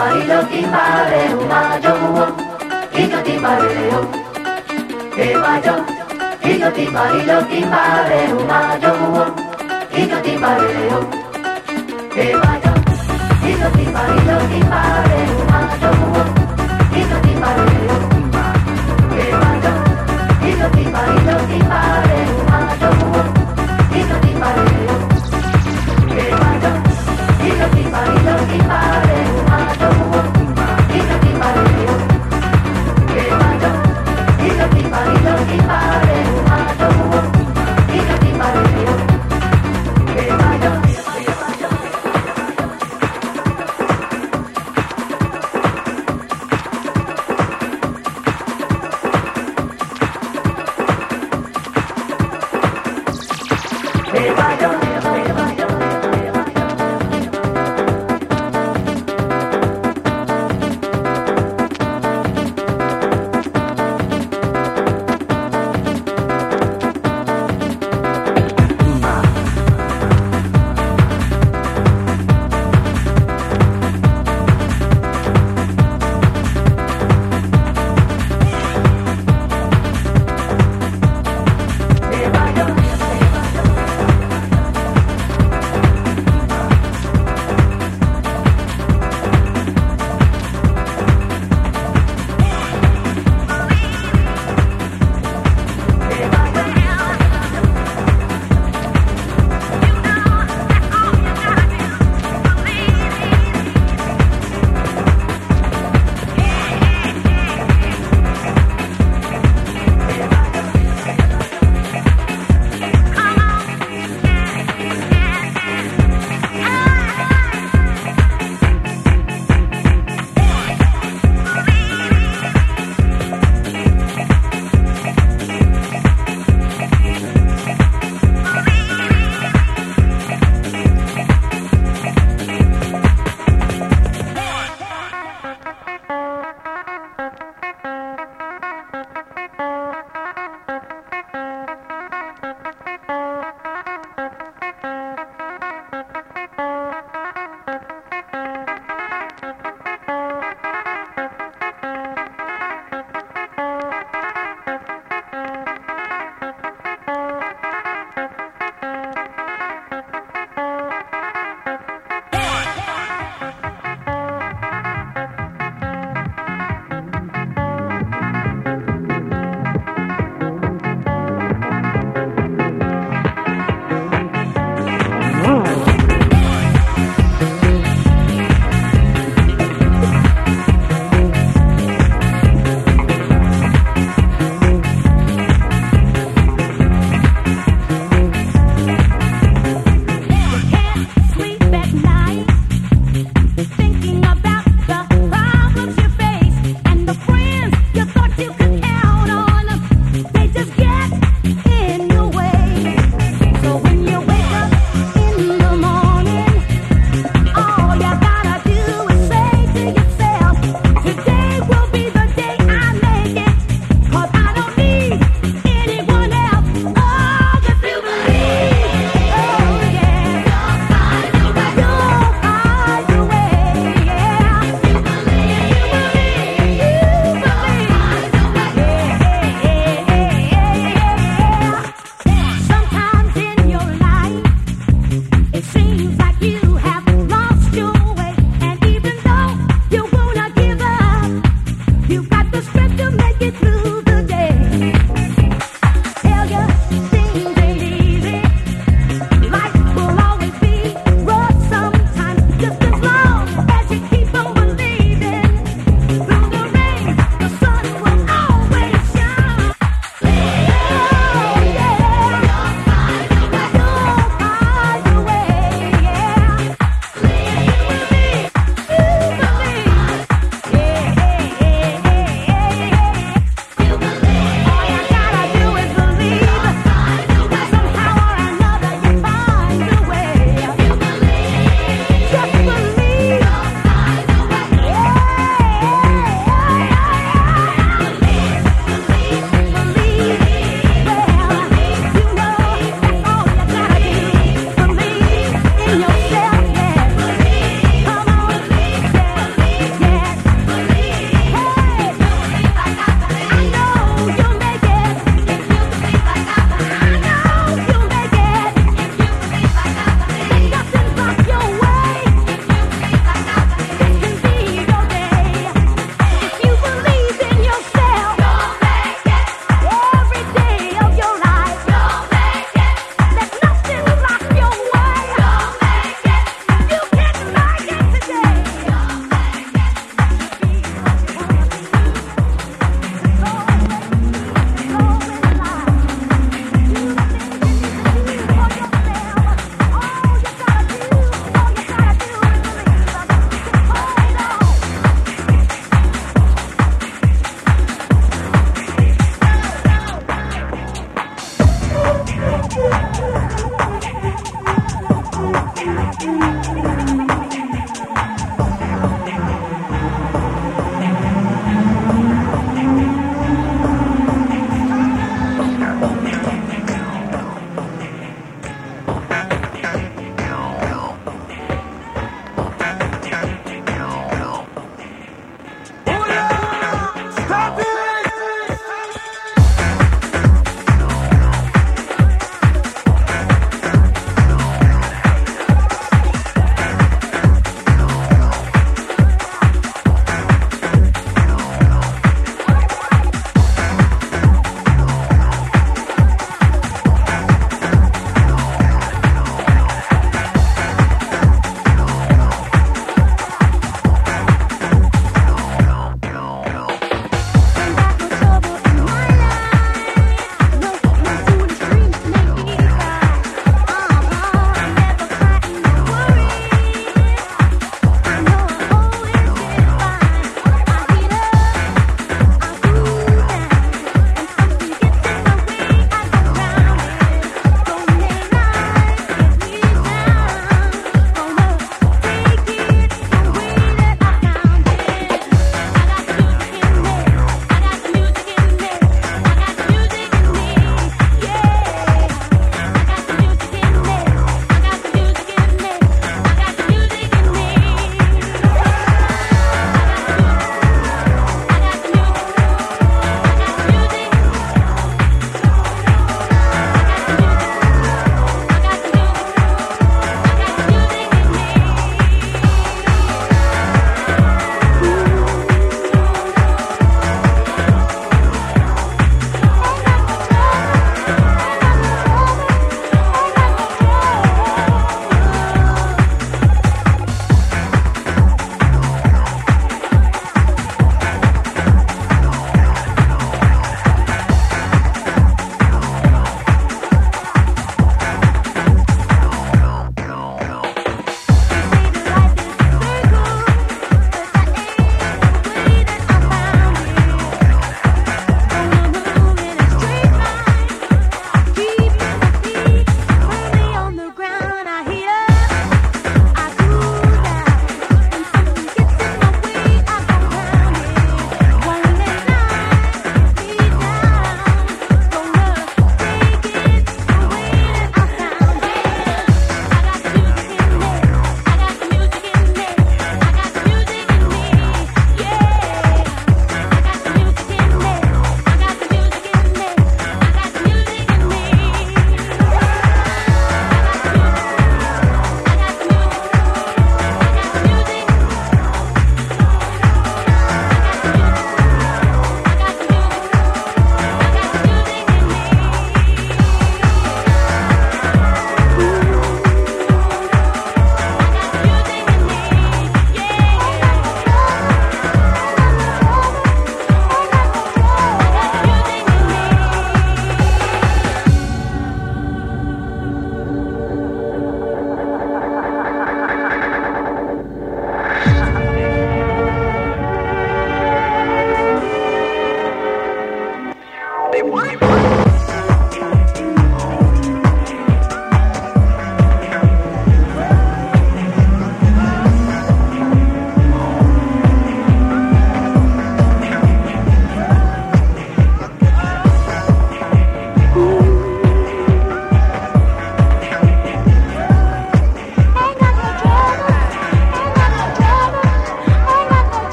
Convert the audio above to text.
Marino timbare, umayo, hino timbareo. Emayo, hino timbareo, timbare, umayo, hino timbareo. Emayo, hino timbareo, timbare, umayo, hino timbareo.